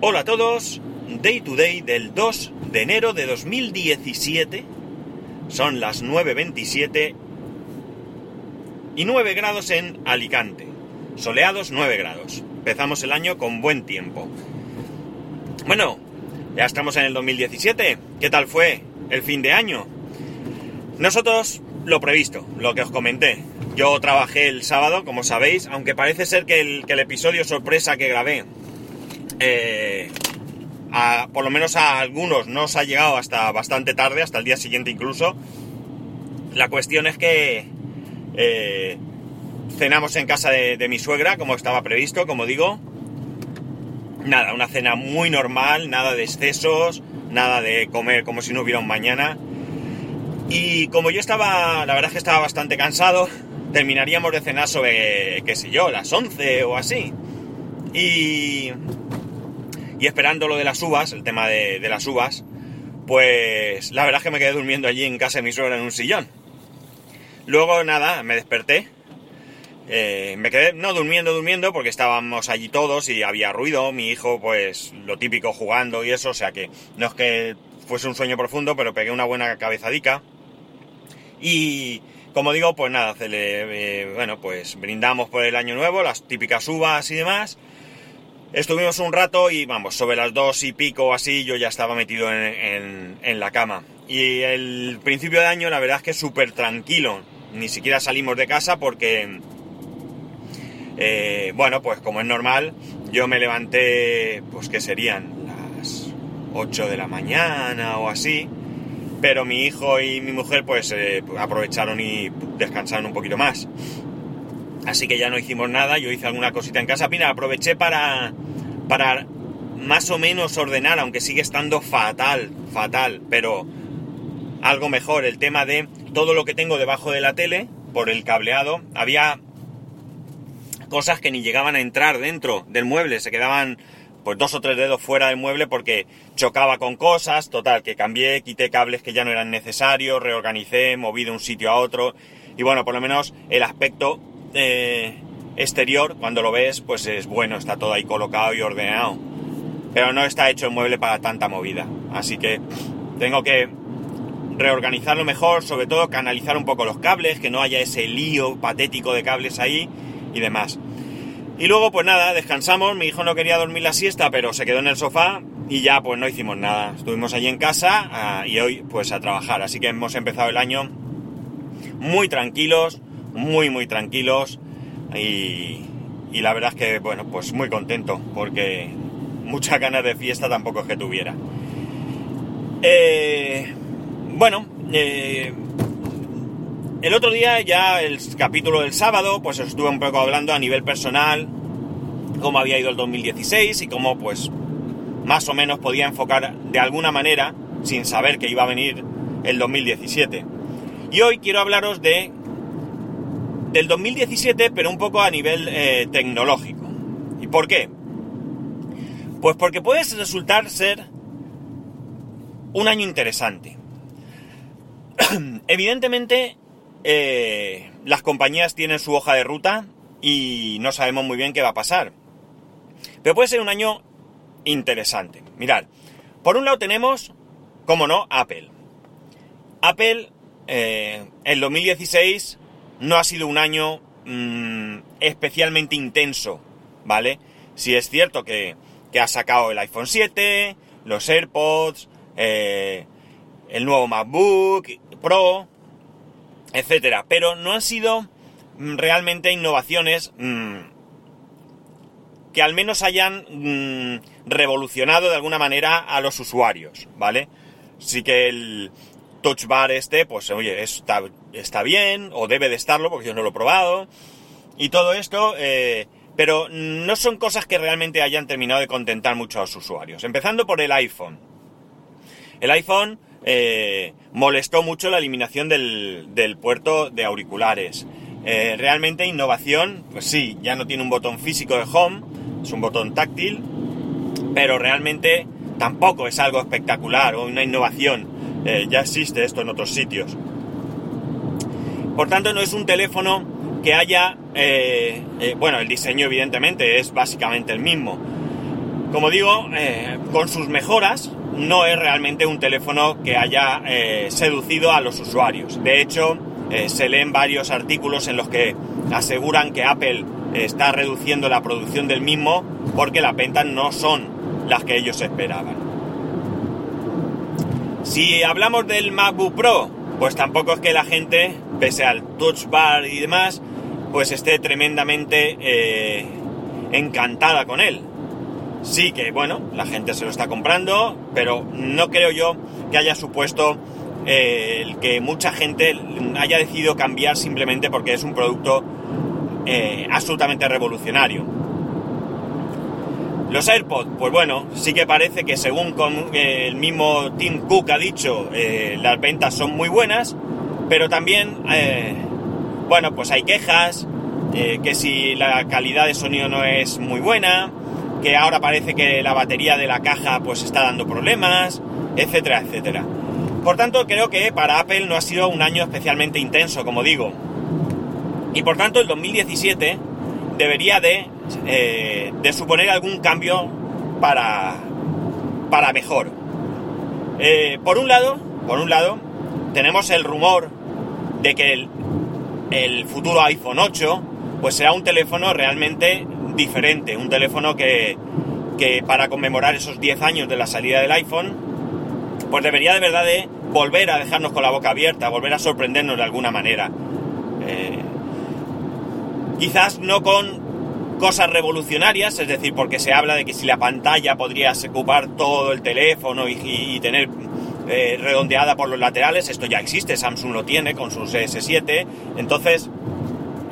Hola a todos, Day to Day del 2 de enero de 2017. Son las 9.27 y 9 grados en Alicante. Soleados 9 grados. Empezamos el año con buen tiempo. Bueno, ya estamos en el 2017. ¿Qué tal fue el fin de año? Nosotros lo previsto, lo que os comenté. Yo trabajé el sábado, como sabéis, aunque parece ser que el, que el episodio sorpresa que grabé eh, por lo menos a algunos no os ha llegado hasta bastante tarde, hasta el día siguiente incluso. La cuestión es que eh, cenamos en casa de, mi suegra, como estaba previsto, como digo. Nada, una cena muy normal, nada de excesos, nada de comer como si no hubiera un mañana. Y como yo estaba, la verdad es que estaba bastante cansado, terminaríamos de cenar sobre, qué sé yo, las 11 o así. Y y esperando lo de las uvas, el tema de, las uvas, pues la verdad es que me quedé durmiendo allí en casa de mi suegra en un sillón. Luego nada, me desperté. Eh, me quedé, no durmiendo, durmiendo, porque estábamos allí todos y había ruido. Mi hijo, pues lo típico jugando y eso, o sea que no es que fuese un sueño profundo, pero pegué una buena cabezadica. Y como digo, pues nada, eh, bueno, pues brindamos por el año nuevo, las típicas uvas y demás. Estuvimos un rato y vamos, sobre las dos y pico o así yo ya estaba metido en, la cama. Y el principio de año la verdad es que súper tranquilo. Ni siquiera salimos de casa porque, eh, bueno, pues como es normal, yo me levanté, pues que serían las 8 de la mañana o así. Pero mi hijo y mi mujer pues eh, aprovecharon y descansaron un poquito más. Así que ya no hicimos nada, yo hice alguna cosita en casa. Mira, aproveché para, para más o menos ordenar, aunque sigue estando fatal, fatal, pero algo mejor. El tema de todo lo que tengo debajo de la tele, por el cableado, había cosas que ni llegaban a entrar dentro del mueble, se quedaban pues dos o tres dedos fuera del mueble porque chocaba con cosas, total, que cambié, quité cables que ya no eran necesarios, reorganicé, moví de un sitio a otro y bueno, por lo menos el aspecto exterior, cuando lo ves, pues es bueno, está todo ahí colocado y ordenado. Pero no está hecho el mueble para tanta movida. Así que tengo que reorganizarlo mejor, sobre todo canalizar un poco los cables, que no haya ese lío patético de cables ahí y demás. Y luego, pues nada, descansamos. Mi hijo no quería dormir la siesta, pero se quedó en el sofá y ya pues no hicimos nada. Estuvimos allí en casa ah, y hoy pues a trabajar. Así que hemos empezado el año muy tranquilos, muy, muy tranquilos y, la verdad es que, bueno, pues muy contento porque muchas ganas de fiesta tampoco es que tuviera. Eh, bueno, eh, el otro día ya el capítulo del sábado, pues estuve un poco hablando a nivel personal, cómo había ido el 2016 y cómo pues más o menos podía enfocar de alguna manera, sin saber que iba a venir el 2017. Y hoy quiero hablaros de del 2017, pero un poco a nivel eh, tecnológico. ¿Y por qué? Pues porque puede resultar ser un año interesante. Evidentemente, eh, las compañías tienen su hoja de ruta y no sabemos muy bien qué va a pasar. Pero puede ser un año interesante. Mirad, por un lado tenemos, como no, Apple. Apple, eh, en 2016 no ha sido un año mm, especialmente intenso, ¿vale? Si es cierto que, ha sacado el iPhone 7, los AirPods, eh, el nuevo MacBook Pro, etcétera, pero no han sido mm, realmente innovaciones mm, que al menos hayan revolucionado de alguna manera a los usuarios, ¿vale? Sí que el, Touch Bar este, pues oye, está, está bien, o debe de estarlo, porque yo no lo he probado, y todo esto, eh, pero no son cosas que realmente hayan terminado de contentar mucho a los usuarios. Empezando por el iPhone. El iPhone eh, molestó mucho la eliminación del, del puerto de auriculares. Eh, realmente innovación, pues sí, ya no tiene un botón físico de home, es un botón táctil, pero realmente tampoco es algo espectacular o una innovación. Eh, ya existe esto en otros sitios. Por tanto, no es un teléfono que haya, eh, eh, bueno, el diseño evidentemente es básicamente el mismo, como digo, con sus mejoras, no es realmente un teléfono que haya seducido a los usuarios. De hecho, se leen varios artículos en los que aseguran que Apple está reduciendo la producción del mismo porque las ventas no son las que ellos esperaban. Si hablamos del MacBook Pro, pues tampoco es que la gente, pese al Touch Bar y demás, pues esté tremendamente eh, encantada con él. Sí que, bueno, la gente se lo está comprando, pero no creo yo que haya supuesto eh, el que mucha gente haya decidido cambiar simplemente porque es un producto eh, absolutamente revolucionario. Los AirPods, pues bueno, sí que parece que según el mismo Tim Cook ha dicho, las ventas son muy buenas, pero también bueno, pues hay quejas, eh, que si la calidad de sonido no es muy buena, que ahora parece que la batería de la caja pues está dando problemas, etcétera, etcétera. Por tanto, creo que para Apple no ha sido un año especialmente intenso, como digo. Y por tanto, el 2017 debería de, eh, de suponer algún cambio para, para mejor. Eh, por un lado, por un lado, tenemos el rumor de que el, el futuro iPhone 8 pues será un teléfono realmente diferente, un teléfono que, para conmemorar esos 10 años de la salida del iPhone, pues debería de verdad de volver a dejarnos con la boca abierta, volver a sorprendernos de alguna manera. Eh, quizás no con cosas revolucionarias, es decir, porque se habla de que si la pantalla podría ocupar todo el teléfono y, tener eh, redondeada por los laterales, esto ya existe, Samsung lo tiene con sus S7, entonces,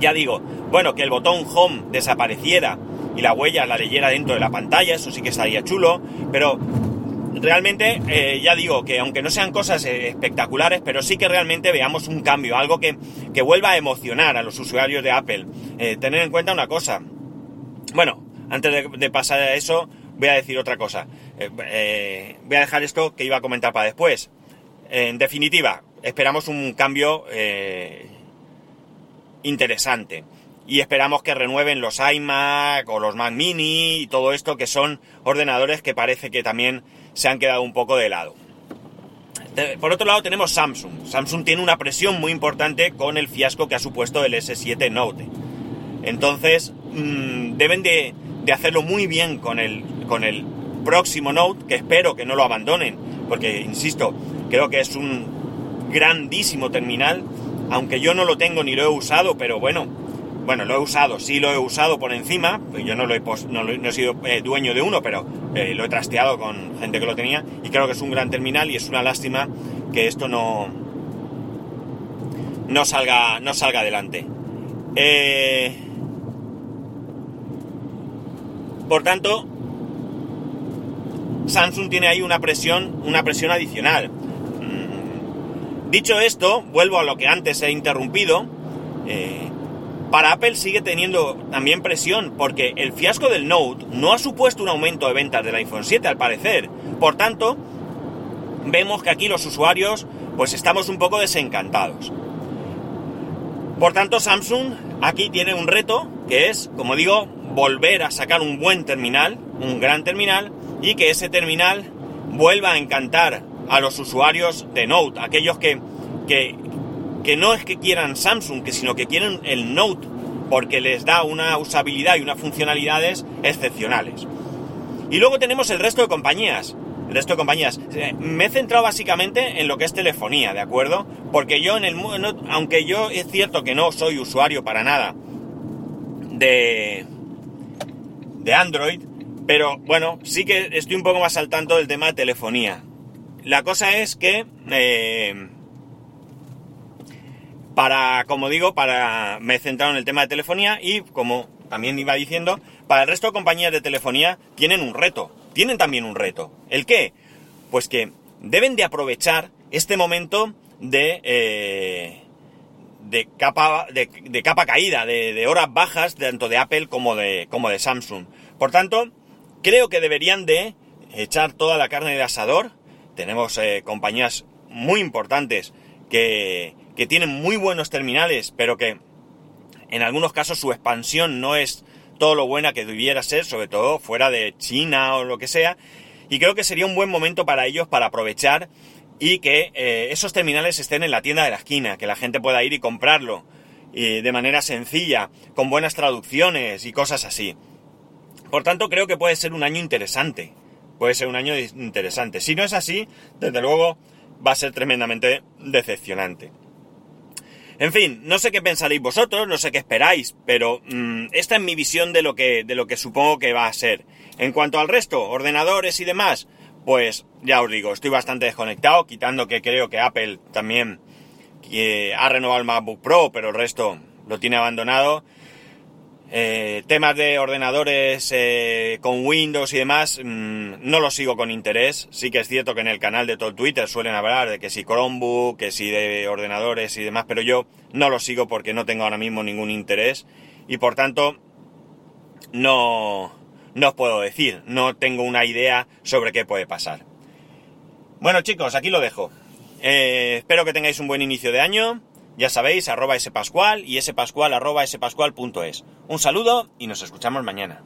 ya digo, bueno, que el botón Home desapareciera y la huella la leyera dentro de la pantalla, eso sí que estaría chulo, pero realmente eh, ya digo que aunque no sean cosas eh, espectaculares, pero sí que realmente veamos un cambio, algo que, vuelva a emocionar a los usuarios de Apple. tener en cuenta una cosa, bueno, antes de, pasar a eso, voy a decir otra cosa. Eh, eh, voy a dejar esto que iba a comentar para después. En definitiva, esperamos un cambio eh, interesante. Y esperamos que renueven los iMac o los Mac Mini y todo esto, que son ordenadores que parece que también se han quedado un poco de lado. Por otro lado tenemos Samsung. Samsung tiene una presión muy importante con el fiasco que ha supuesto el S7 Note. Entonces, mm, deben de, hacerlo muy bien con el, con el próximo Note, que espero que no lo abandonen, porque, insisto, creo que es un grandísimo terminal, aunque yo no lo tengo ni lo he usado, pero bueno, bueno, lo he usado, sí lo he usado por encima, pues yo no, lo he, no, he sido eh, dueño de uno, pero eh, lo he trasteado con gente que lo tenía y creo que es un gran terminal y es una lástima que esto no, no, salga, no salga adelante. Eh, por tanto, Samsung tiene ahí una presión, una presión adicional. Mm, dicho esto, vuelvo a lo que antes he interrumpido. Eh, para Apple sigue teniendo también presión porque el fiasco del Note no ha supuesto un aumento de ventas del iPhone 7 al parecer. Por tanto, vemos que aquí los usuarios pues estamos un poco desencantados. Por tanto, Samsung aquí tiene un reto que es, como digo, volver a sacar un buen terminal, un gran terminal, y que ese terminal vuelva a encantar a los usuarios de Note, aquellos que, que, que no es que quieran Samsung, que sino que quieren el Note, porque les da una usabilidad y unas funcionalidades excepcionales. Y luego tenemos el resto de compañías. El resto de compañías. Eh, me he centrado básicamente en lo que es telefonía, ¿de acuerdo? Porque yo en el aunque yo es cierto que no soy usuario para nada de, de Android, pero bueno, sí que estoy un poco más al tanto del tema de telefonía. La cosa es que, eh, para, como digo, para, me he centrado en el tema de telefonía y, como también iba diciendo, para el resto de compañías de telefonía tienen un reto. Tienen también un reto. ¿El qué? Pues que deben de aprovechar este momento de, eh, de, capa, de, capa caída, de, horas bajas, tanto de Apple como de, como de Samsung. Por tanto, Creo que deberían de echar toda la carne de asador. Tenemos eh, compañías muy importantes que, tienen muy buenos terminales, pero que en algunos casos su expansión no es todo lo buena que debiera ser, sobre todo fuera de China o lo que sea. Y creo que sería un buen momento para ellos para aprovechar y que eh, esos terminales estén en la tienda de la esquina, que la gente pueda ir y comprarlo de manera sencilla, con buenas traducciones y cosas así. Por tanto, creo que puede ser un año interesante. Puede ser un año interesante. Si no es así, desde luego va a ser tremendamente decepcionante. En fin, no sé qué pensaréis vosotros, no sé qué esperáis, pero mm, esta es mi visión de lo, que, de lo que supongo que va a ser. En cuanto al resto, ordenadores y demás, pues ya os digo, estoy bastante desconectado, quitando que creo que Apple también ha renovado el MacBook Pro, pero el resto lo tiene abandonado. Eh, temas de ordenadores eh, con Windows y demás, mm, no los sigo con interés. Sí que es cierto que en el canal de todo Twitter suelen hablar de que si Chromebook, que si de ordenadores y demás, pero yo no los sigo porque no tengo ahora mismo ningún interés y por tanto no, no os puedo decir, no tengo una idea sobre qué puede pasar. Bueno chicos, aquí lo dejo. Eh, espero que tengáis un buen inicio de año. Ya sabéis, arroba spascual y spascual arroba spascual.es. Un saludo y nos escuchamos mañana.